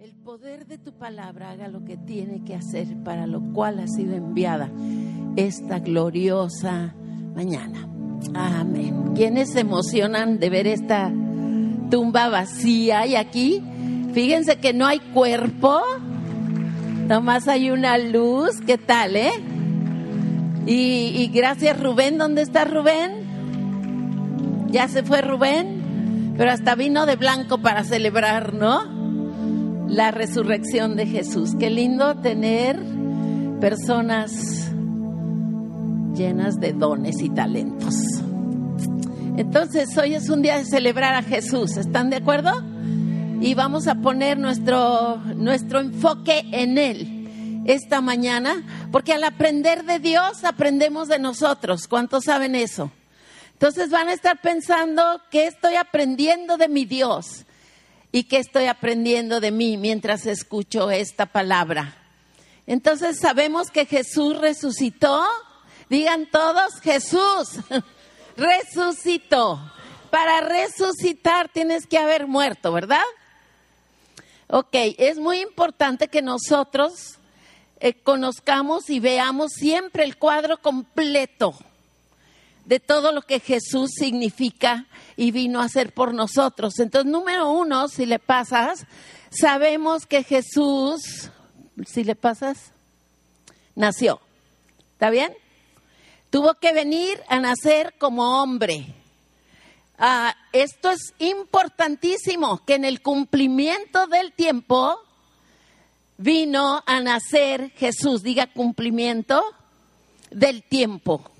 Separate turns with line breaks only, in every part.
el poder de tu palabra haga lo que tiene que hacer para lo cual ha sido enviada esta gloriosa mañana. Amén. ¿Quiénes se emocionan de ver esta tumba vacía? Y aquí, fíjense que no hay cuerpo, nomás hay una luz. ¿Qué tal, eh? Y, y gracias Rubén, ¿dónde está Rubén? Ya se fue Rubén, pero hasta vino de blanco para celebrar, ¿no? La resurrección de Jesús. Qué lindo tener personas llenas de dones y talentos. Entonces, hoy es un día de celebrar a Jesús, ¿están de acuerdo? Y vamos a poner nuestro, nuestro enfoque en Él esta mañana, porque al aprender de Dios aprendemos de nosotros. ¿Cuántos saben eso? Entonces van a estar pensando que estoy aprendiendo de mi Dios y qué estoy aprendiendo de mí mientras escucho esta palabra. Entonces sabemos que Jesús resucitó. Digan todos, Jesús resucitó. Para resucitar tienes que haber muerto, ¿verdad? Ok, es muy importante que nosotros eh, conozcamos y veamos siempre el cuadro completo de todo lo que Jesús significa y vino a hacer por nosotros. Entonces, número uno, si le pasas, sabemos que Jesús, si le pasas, nació. ¿Está bien? Tuvo que venir a nacer como hombre. Ah, esto es importantísimo, que en el cumplimiento del tiempo vino a nacer Jesús. Diga cumplimiento del tiempo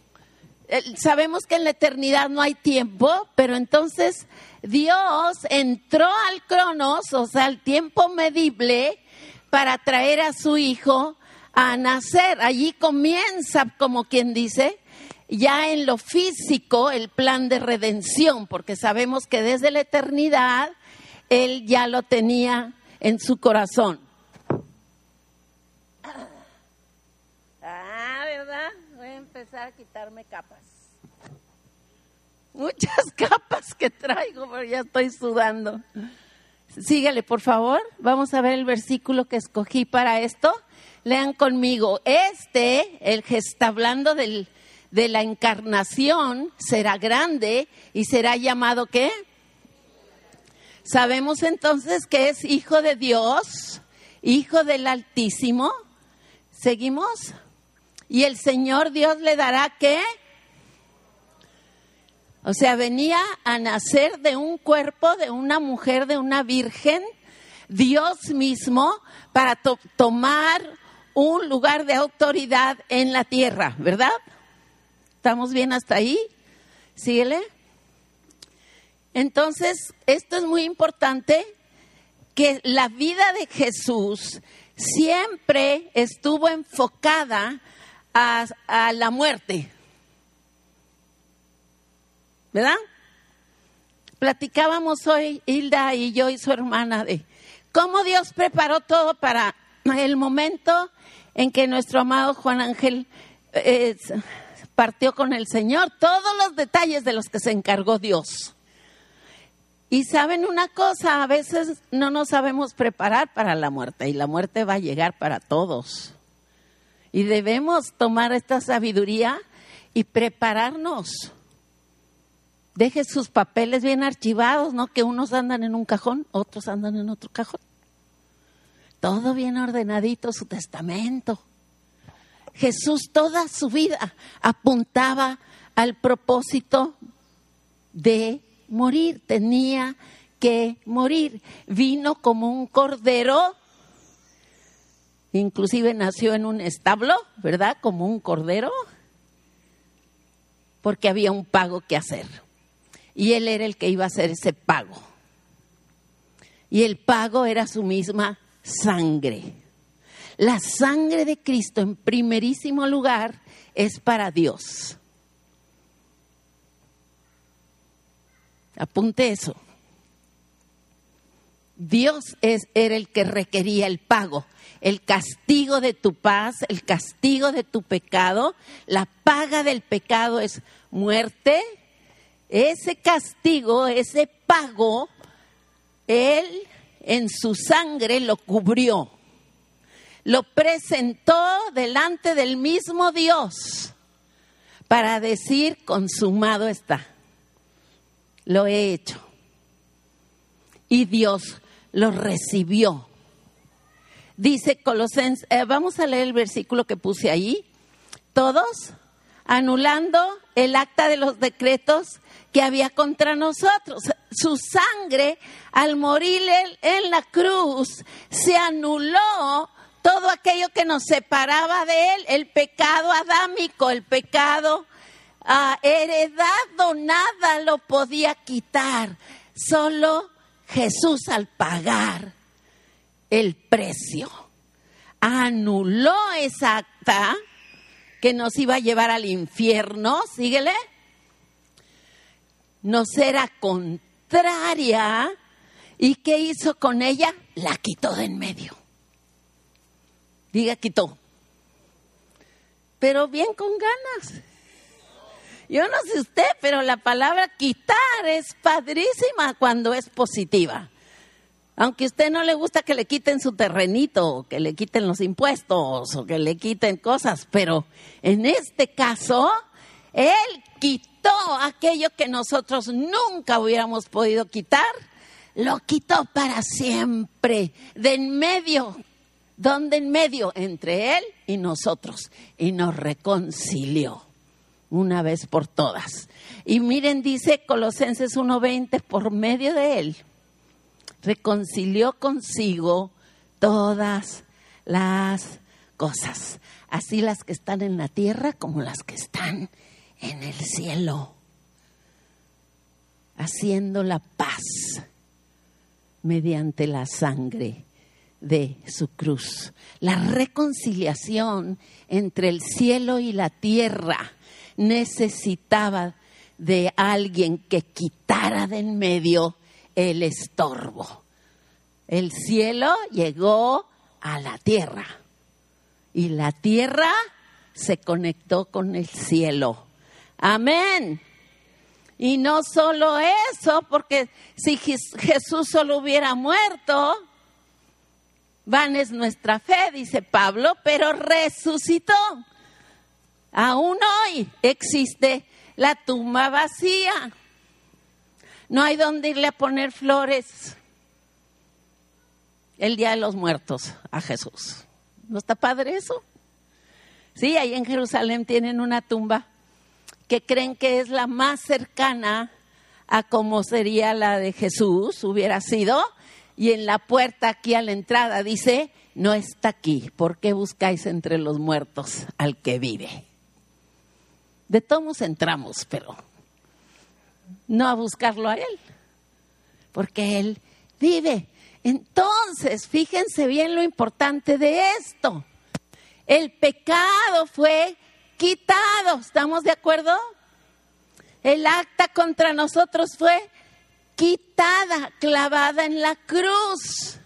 sabemos que en la eternidad no hay tiempo, pero entonces Dios entró al cronos, o sea, al tiempo medible, para traer a su hijo a nacer. Allí comienza, como quien dice, ya en lo físico el plan de redención, porque sabemos que desde la eternidad Él ya lo tenía en su corazón. Ah, ¿verdad? Voy a empezar a quitarme capas muchas capas que traigo, pero ya estoy sudando. Síguele, por favor. Vamos a ver el versículo que escogí para esto. Lean conmigo. Este, el que está hablando del, de la encarnación, será grande y será llamado ¿qué? Sabemos entonces que es hijo de Dios, hijo del Altísimo. ¿Seguimos? Y el Señor Dios le dará ¿qué? O sea, venía a nacer de un cuerpo, de una mujer, de una virgen, Dios mismo, para tomar un lugar de autoridad en la tierra, ¿verdad? ¿Estamos bien hasta ahí? Síguele. Entonces, esto es muy importante, que la vida de Jesús siempre estuvo enfocada a, la muerte. ¿verdad? Platicábamos hoy, Hilda y yo y su hermana, de cómo Dios preparó todo para el momento en que nuestro amado Juan Ángel eh, partió con el Señor, todos los detalles de los que se encargó Dios. Y saben una cosa, a veces no nos sabemos preparar para la muerte y la muerte va a llegar para todos. Y debemos tomar esta sabiduría y prepararnos deje sus papeles bien archivados, ¿no? Que unos andan en un cajón, otros andan en otro cajón. Todo bien ordenadito, su testamento. Jesús toda su vida apuntaba al propósito de morir, tenía que morir. Vino como un cordero, inclusive nació en un establo, ¿verdad? Como un cordero, porque había un pago que hacer y él era el que iba a hacer ese pago. Y el pago era su misma sangre. La sangre de Cristo en primerísimo lugar es para Dios. Apunte eso. Dios es, era el que requería el pago, el castigo de tu paz, el castigo de tu pecado. La paga del pecado es muerte, ese castigo, ese pago, Él en su sangre lo cubrió. Lo presentó delante del mismo Dios para decir, consumado está. Lo he hecho. Y Dios lo recibió. Dice Colosenses, eh, vamos a leer el versículo que puse ahí. Todos anulando el acta de los decretos que había contra nosotros. Su sangre, al morir en la cruz, se anuló todo aquello que nos separaba de él, el pecado adámico, el pecado ah, heredado, nada lo podía quitar. Solo Jesús al pagar el precio anuló esa acta que nos iba a llevar al infierno, síguele, nos era contraria y ¿qué hizo con ella? La quitó de en medio. Diga, quitó. Pero bien con ganas. Yo no sé usted, pero la palabra quitar es padrísima cuando es positiva. Aunque a usted no le gusta que le quiten su terrenito, que le quiten los impuestos o que le quiten cosas, pero en este caso, Él quitó aquello que nosotros nunca hubiéramos podido quitar, lo quitó para siempre, de en medio, donde en medio, entre Él y nosotros, y nos reconcilió una vez por todas. Y miren, dice Colosenses 1.20, por medio de Él reconcilió consigo todas las cosas, así las que están en la tierra como las que están en el cielo, haciendo la paz mediante la sangre de su cruz. La reconciliación entre el cielo y la tierra necesitaba de alguien que quitara de en medio el estorbo. El cielo llegó a la tierra y la tierra se conectó con el cielo. Amén. Y no solo eso, porque si Jesús solo hubiera muerto, van es nuestra fe, dice Pablo, pero resucitó. Aún hoy existe la tumba vacía. No hay donde irle a poner flores el Día de los Muertos a Jesús. ¿No está padre eso? Sí, ahí en Jerusalén tienen una tumba que creen que es la más cercana a como sería la de Jesús, hubiera sido, y en la puerta aquí a la entrada dice, no está aquí, ¿por qué buscáis entre los muertos al que vive? De todos entramos, pero no a buscarlo a Él, porque Él vive. Entonces, fíjense bien lo importante de esto. El pecado fue quitado, ¿estamos de acuerdo? El acta contra nosotros fue quitada, clavada en la cruz.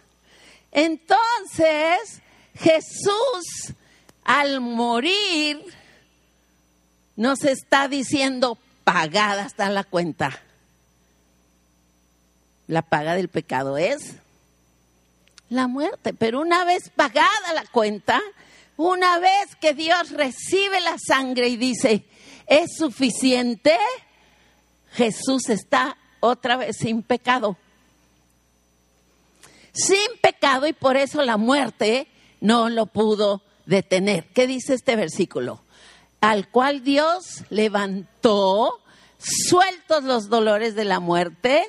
Entonces, Jesús, al morir, nos está diciendo, pagada está la cuenta. La paga del pecado es la muerte, pero una vez pagada la cuenta, una vez que Dios recibe la sangre y dice, es suficiente, Jesús está otra vez sin pecado. Sin pecado y por eso la muerte no lo pudo detener. ¿Qué dice este versículo? Al cual Dios levantó, sueltos los dolores de la muerte,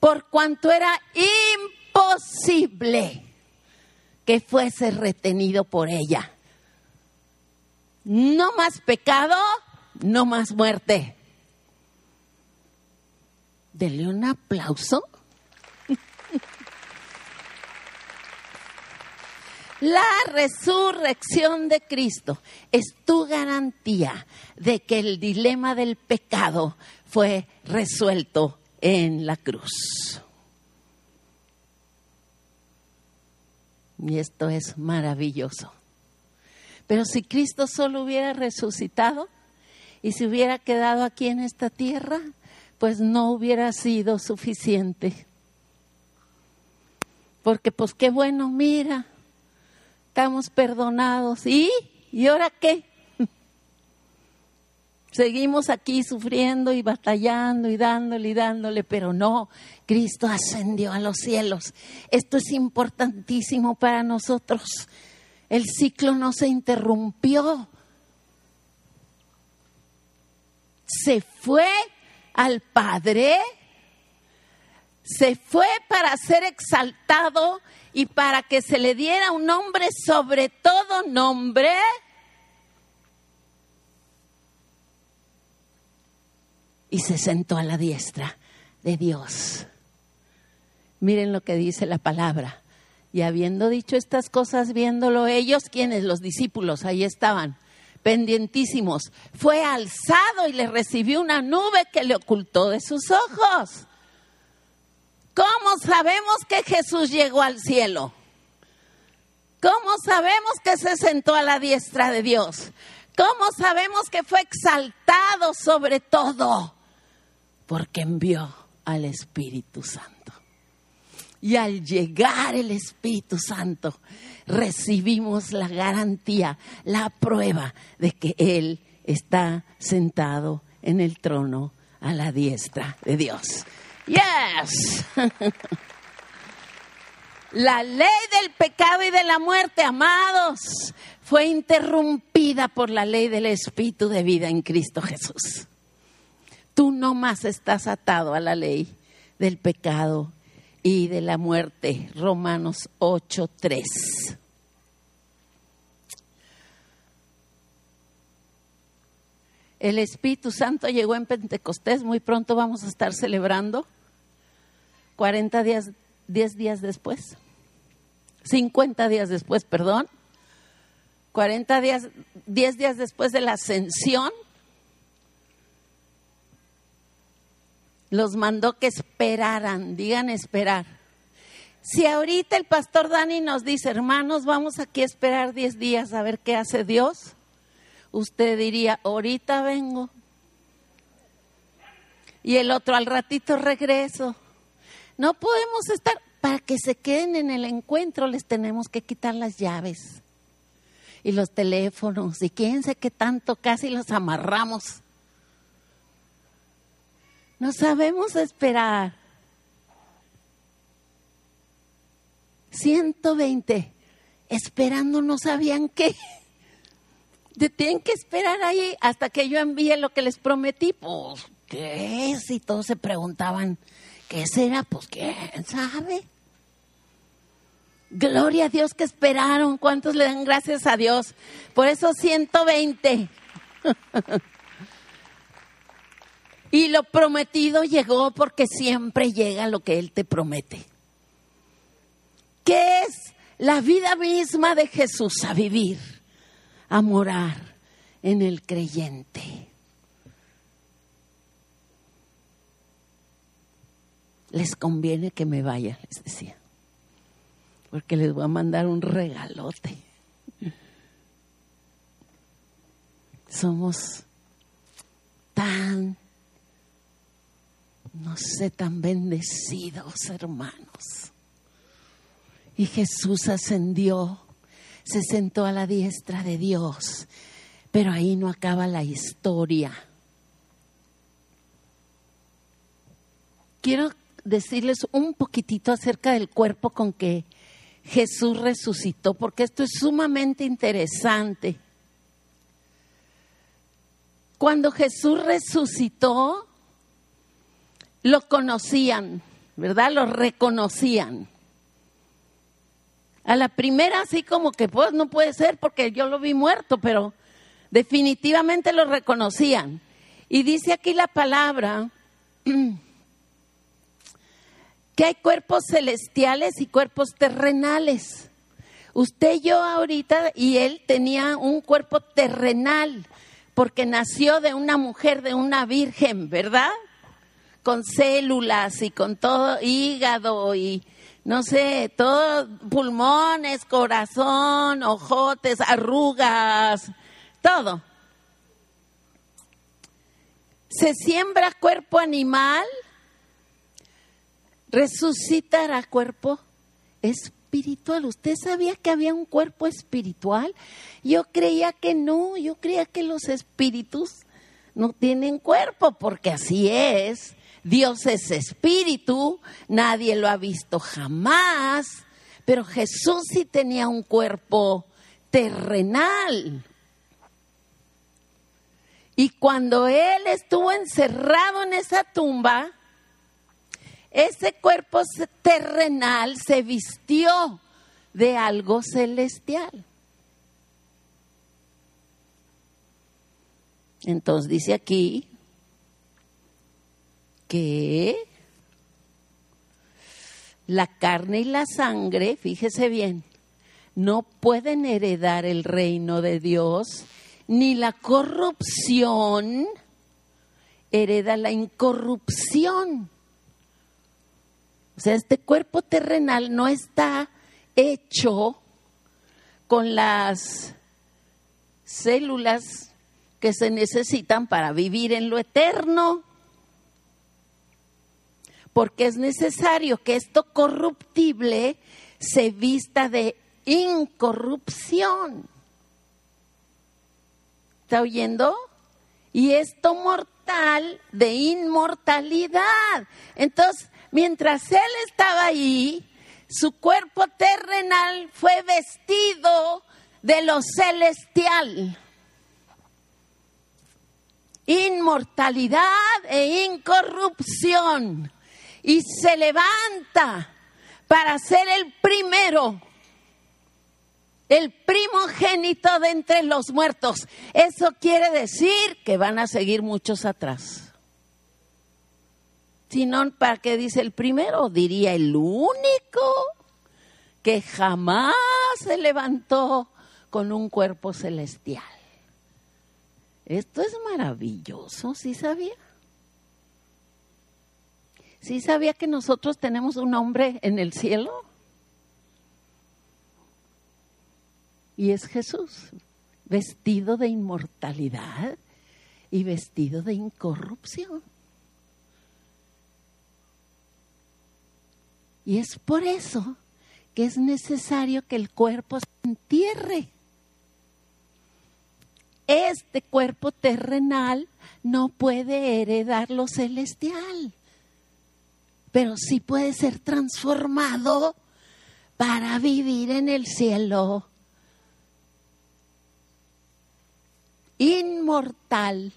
por cuanto era imposible que fuese retenido por ella. No más pecado, no más muerte. Dele un aplauso La resurrección de Cristo es tu garantía de que el dilema del pecado fue resuelto en la cruz. Y esto es maravilloso. Pero si Cristo solo hubiera resucitado y se hubiera quedado aquí en esta tierra, pues no hubiera sido suficiente. Porque pues qué bueno, mira, estamos perdonados. ¿Y? ¿Y ahora qué? Seguimos aquí sufriendo y batallando y dándole y dándole, pero no, Cristo ascendió a los cielos. Esto es importantísimo para nosotros. El ciclo no se interrumpió. Se fue al Padre, se fue para ser exaltado y para que se le diera un nombre sobre todo nombre y se sentó a la diestra de Dios. Miren lo que dice la palabra. Y habiendo dicho estas cosas, viéndolo ellos, quienes, los discípulos, ahí estaban, pendientísimos, fue alzado y le recibió una nube que le ocultó de sus ojos. ¿Cómo sabemos que Jesús llegó al cielo? ¿Cómo sabemos que se sentó a la diestra de Dios? ¿Cómo sabemos que fue exaltado sobre todo? porque envió al Espíritu Santo. Y al llegar el Espíritu Santo, recibimos la garantía, la prueba de que Él está sentado en el trono a la diestra de Dios. Yes. La ley del pecado y de la muerte, amados, fue interrumpida por la ley del Espíritu de vida en Cristo Jesús. Tú no más estás atado a la ley del pecado y de la muerte. Romanos 8:3. El Espíritu Santo llegó en Pentecostés, muy pronto vamos a estar celebrando. 40 días, 10 días después. 50 días después, perdón. 40 días, 10 días después de la ascensión los mandó que esperaran, digan esperar. Si ahorita el pastor Dani nos dice, hermanos, vamos aquí a esperar 10 días a ver qué hace Dios, usted diría, ahorita vengo. Y el otro, al ratito regreso. No podemos estar, para que se queden en el encuentro les tenemos que quitar las llaves y los teléfonos y quién sé qué tanto, casi los amarramos no sabemos esperar. 120 esperando no sabían qué. Tienen que esperar ahí hasta que yo envíe lo que les prometí. Pues, ¿qué es? Y todos se preguntaban, ¿qué será? Pues, ¿quién sabe? Gloria a Dios que esperaron. ¿Cuántos le dan gracias a Dios? Por eso 120. Y lo prometido llegó porque siempre llega lo que Él te promete. ¿Qué es la vida misma de Jesús a vivir, a morar en el creyente? Les conviene que me vaya, les decía, porque les voy a mandar un regalote. Somos tan no sé, tan bendecidos, hermanos. Y Jesús ascendió, se sentó a la diestra de Dios, pero ahí no acaba la historia. Quiero decirles un poquitito acerca del cuerpo con que Jesús resucitó, porque esto es sumamente interesante. Cuando Jesús resucitó, lo conocían, ¿verdad? Lo reconocían. A la primera así como que pues no puede ser porque yo lo vi muerto, pero definitivamente lo reconocían. Y dice aquí la palabra que hay cuerpos celestiales y cuerpos terrenales. Usted yo ahorita y él tenía un cuerpo terrenal porque nació de una mujer, de una virgen, ¿verdad? con células y con todo hígado y no sé, todo pulmones, corazón, ojotes, arrugas, todo. Se siembra cuerpo animal, resucitará cuerpo espiritual. ¿Usted sabía que había un cuerpo espiritual? Yo creía que no, yo creía que los espíritus no tienen cuerpo, porque así es. Dios es espíritu, nadie lo ha visto jamás, pero Jesús sí tenía un cuerpo terrenal. Y cuando él estuvo encerrado en esa tumba, ese cuerpo terrenal se vistió de algo celestial. Entonces dice aquí que la carne y la sangre, fíjese bien, no pueden heredar el reino de Dios, ni la corrupción hereda la incorrupción. O sea, este cuerpo terrenal no está hecho con las células que se necesitan para vivir en lo eterno. Porque es necesario que esto corruptible se vista de incorrupción. ¿Está oyendo? Y esto mortal de inmortalidad. Entonces, mientras él estaba ahí, su cuerpo terrenal fue vestido de lo celestial. Inmortalidad e incorrupción. Y se levanta para ser el primero, el primogénito de entre los muertos. Eso quiere decir que van a seguir muchos atrás. Si no, ¿para qué dice el primero? Diría el único que jamás se levantó con un cuerpo celestial. Esto es maravilloso, ¿sí sabía? ¿Sí sabía que nosotros tenemos un hombre en el cielo? Y es Jesús, vestido de inmortalidad y vestido de incorrupción. Y es por eso que es necesario que el cuerpo se entierre. Este cuerpo terrenal no puede heredar lo celestial, pero sí puede ser transformado para vivir en el cielo. Inmortal.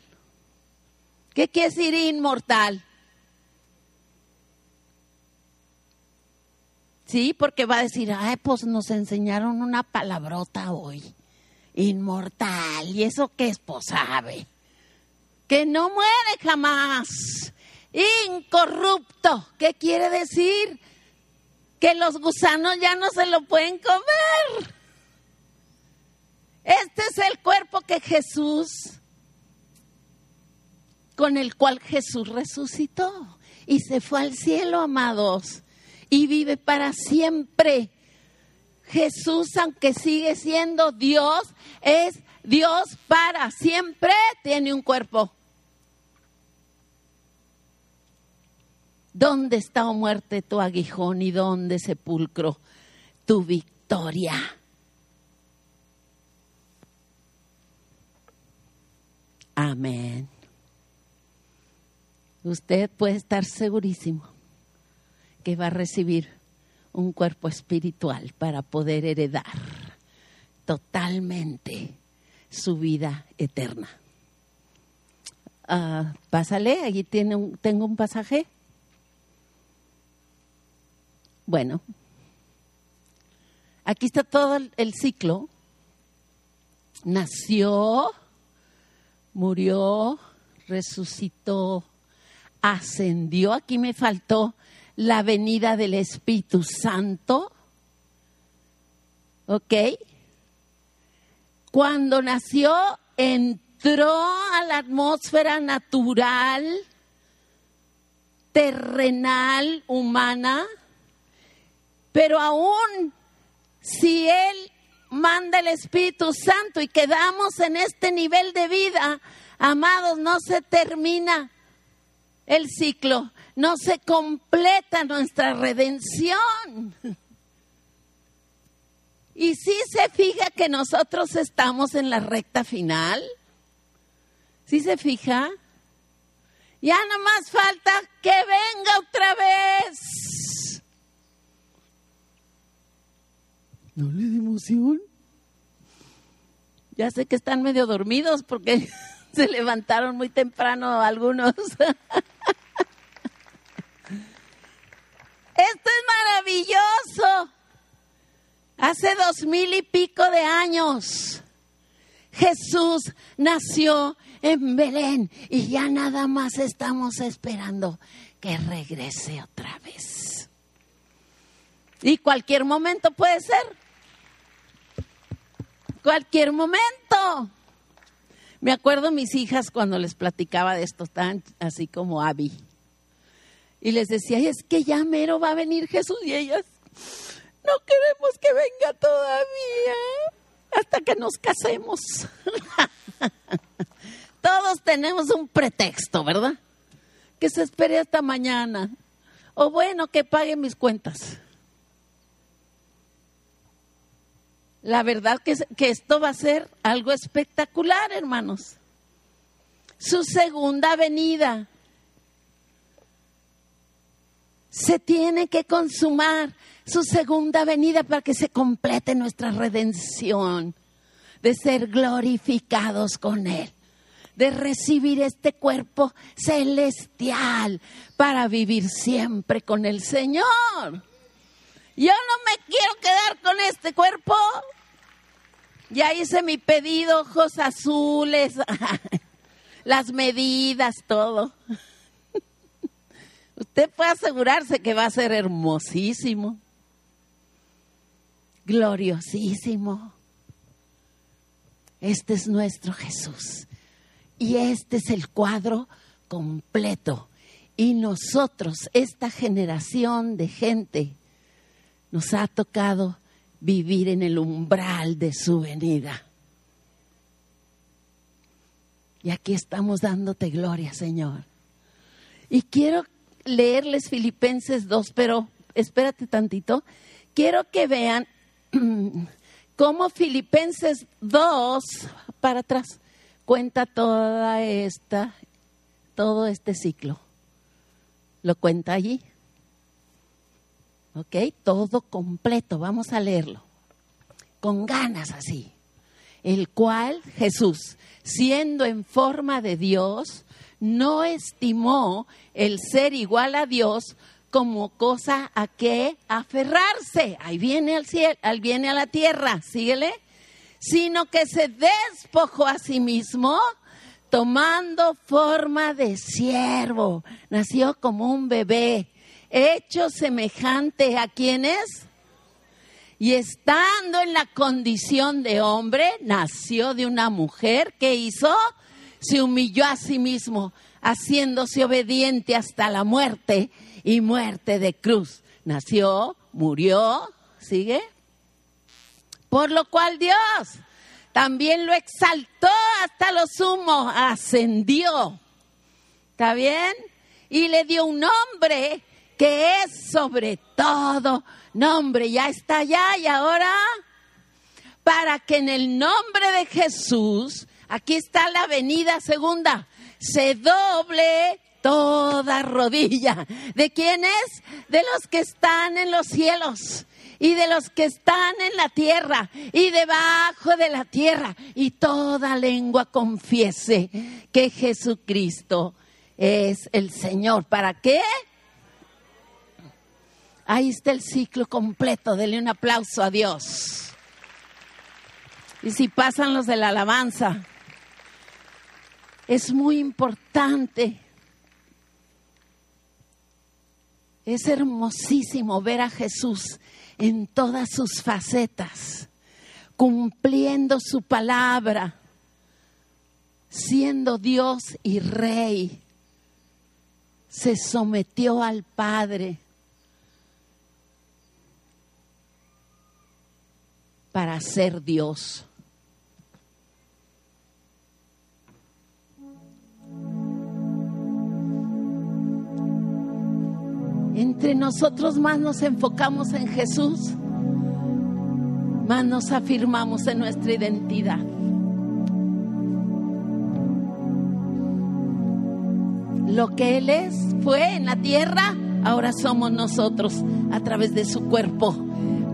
¿Qué quiere decir inmortal? Sí, porque va a decir, ay, pues nos enseñaron una palabrota hoy, inmortal, ¿y eso qué es? Pues sabe, que no muere jamás, incorrupto, ¿qué quiere decir? Que los gusanos ya no se lo pueden comer. Este es el cuerpo que Jesús, con el cual Jesús resucitó y se fue al cielo, amados y vive para siempre. Jesús, aunque sigue siendo Dios, es Dios para siempre. Tiene un cuerpo. ¿Dónde está, o oh muerte, tu aguijón y dónde, sepulcro, tu victoria? Amén. Usted puede estar segurísimo que va a recibir un cuerpo espiritual para poder heredar totalmente su vida eterna. Uh, pásale, allí tiene un, tengo un pasaje. Bueno, aquí está todo el ciclo. Nació, murió, resucitó, ascendió. Aquí me faltó la venida del Espíritu Santo. ¿Ok? Cuando nació, entró a la atmósfera natural, terrenal, humana, pero aún si Él manda el Espíritu Santo y quedamos en este nivel de vida, amados, no se termina el ciclo no se completa nuestra redención. Y si se fija que nosotros estamos en la recta final, si se fija, ya no más falta que venga otra vez. ¿No le da emoción? Ya sé que están medio dormidos porque se levantaron muy temprano algunos. Esto es maravilloso. Hace dos mil y pico de años, Jesús nació en Belén y ya nada más estamos esperando que regrese otra vez. Y cualquier momento puede ser. Cualquier momento. Me acuerdo mis hijas cuando les platicaba de esto, tan así como Abby. Y les decía, es que ya mero va a venir Jesús. Y ellas, no queremos que venga todavía hasta que nos casemos. Todos tenemos un pretexto, ¿verdad? Que se espere hasta mañana. O bueno, que pague mis cuentas. La verdad que, que esto va a ser algo espectacular, hermanos. Su segunda venida se tiene que consumar su segunda venida para que se complete nuestra redención, de ser glorificados con Él, de recibir este cuerpo celestial para vivir siempre con el Señor. Yo no me quiero quedar con este cuerpo. Ya hice mi pedido, ojos azules, las medidas, todo. Usted puede asegurarse que va a ser hermosísimo, gloriosísimo. Este es nuestro Jesús. Y este es el cuadro completo. Y nosotros, esta generación de gente, nos ha tocado vivir en el umbral de su venida. Y aquí estamos dándote gloria, Señor. Y quiero leerles Filipenses 2, pero espérate tantito. Quiero que vean cómo Filipenses 2, para atrás, cuenta toda esta, todo este ciclo. Lo cuenta allí. ¿Ok? Todo completo. Vamos a leerlo. Con ganas así. El cual Jesús, siendo en forma de Dios, no estimó el ser igual a Dios como cosa a que aferrarse. Ahí viene al cielo, ahí viene a la tierra, síguele. Sino que se despojó a sí mismo tomando forma de siervo. Nació como un bebé, hecho semejante a quienes. Y estando en la condición de hombre, nació de una mujer que hizo se humilló a sí mismo, haciéndose obediente hasta la muerte y muerte de cruz. Nació, murió, ¿sigue? Por lo cual Dios también lo exaltó hasta lo sumo, ascendió. ¿Está bien? Y le dio un nombre que es sobre todo nombre. Ya está allá y ahora para que en el nombre de Jesús Aquí está la venida segunda. Se doble toda rodilla. ¿De quiénes? De los que están en los cielos y de los que están en la tierra y debajo de la tierra. Y toda lengua confiese que Jesucristo es el Señor. ¿Para qué? Ahí está el ciclo completo. Dele un aplauso a Dios. Y si pasan los de la alabanza, es muy importante. Es hermosísimo ver a Jesús en todas sus facetas, cumpliendo su palabra, siendo Dios y Rey. Se sometió al Padre para ser Dios. Entre nosotros más nos enfocamos en Jesús, más nos afirmamos en nuestra identidad. Lo que Él es, fue en la tierra, ahora somos nosotros a través de su cuerpo,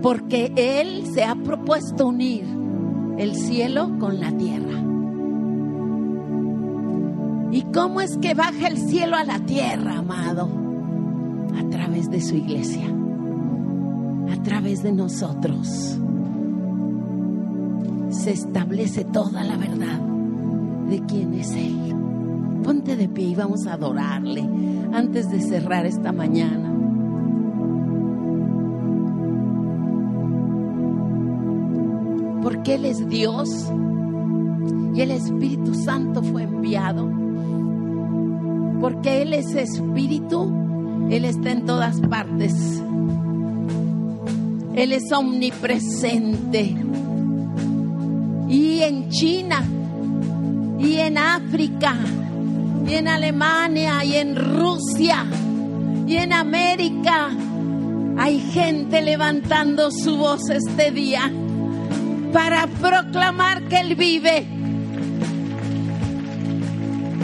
porque Él se ha propuesto unir el cielo con la tierra. ¿Y cómo es que baja el cielo a la tierra, amado? A través de su iglesia, a través de nosotros. Se establece toda la verdad de quién es Él. Ponte de pie y vamos a adorarle antes de cerrar esta mañana. Porque Él es Dios y el Espíritu Santo fue enviado. Porque Él es Espíritu, Él está en todas partes. Él es omnipresente. Y en China, y en África, y en Alemania, y en Rusia, y en América, hay gente levantando su voz este día para proclamar que Él vive,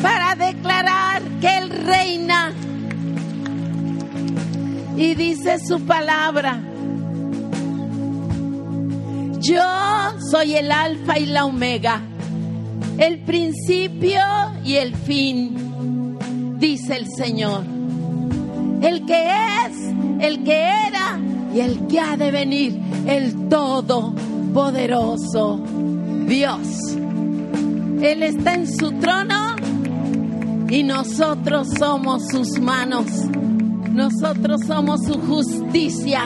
para declarar que Él reina. Y dice su palabra, yo soy el alfa y la omega, el principio y el fin, dice el Señor. El que es, el que era y el que ha de venir, el todopoderoso Dios. Él está en su trono y nosotros somos sus manos. Nosotros somos su justicia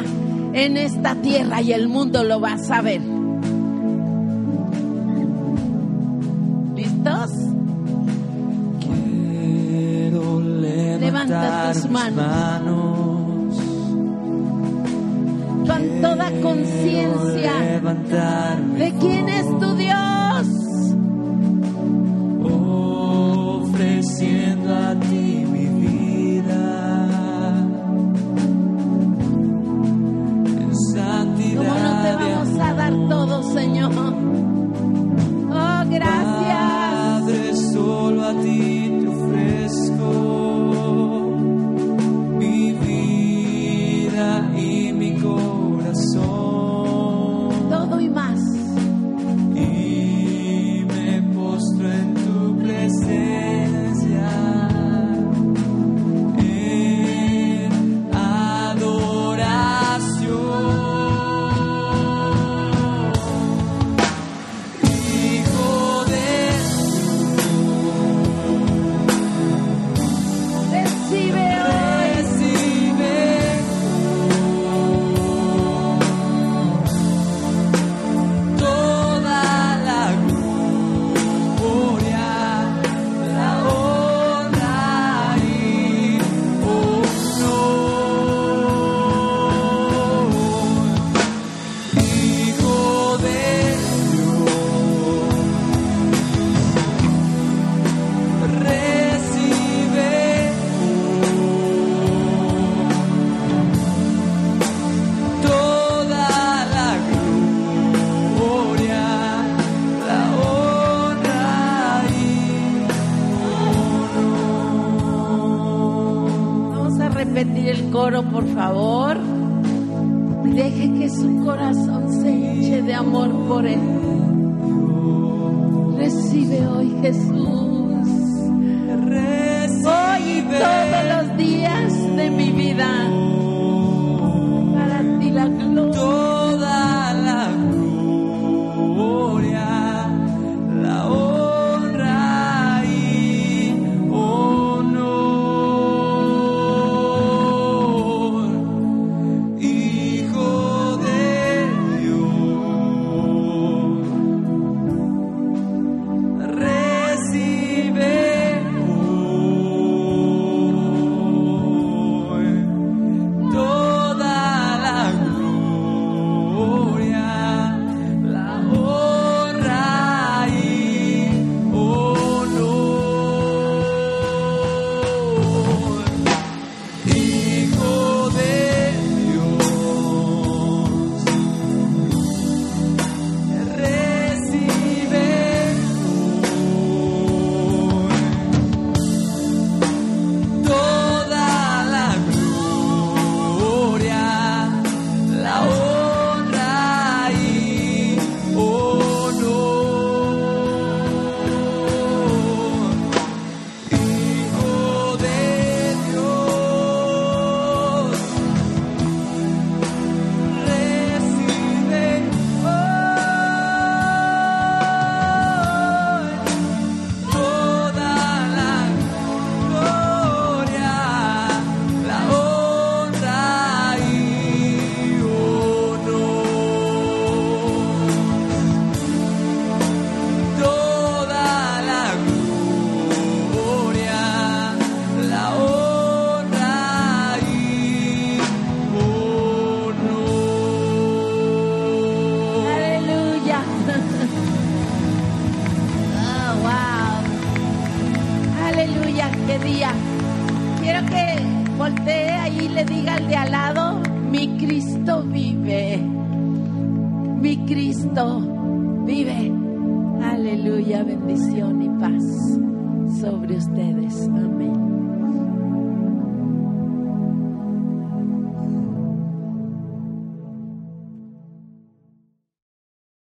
en esta tierra y el mundo lo va a saber. ¿Listos?
Quiero
Levanta tus
levantar manos.
Con toda conciencia
Levantar
de quién es tu favor.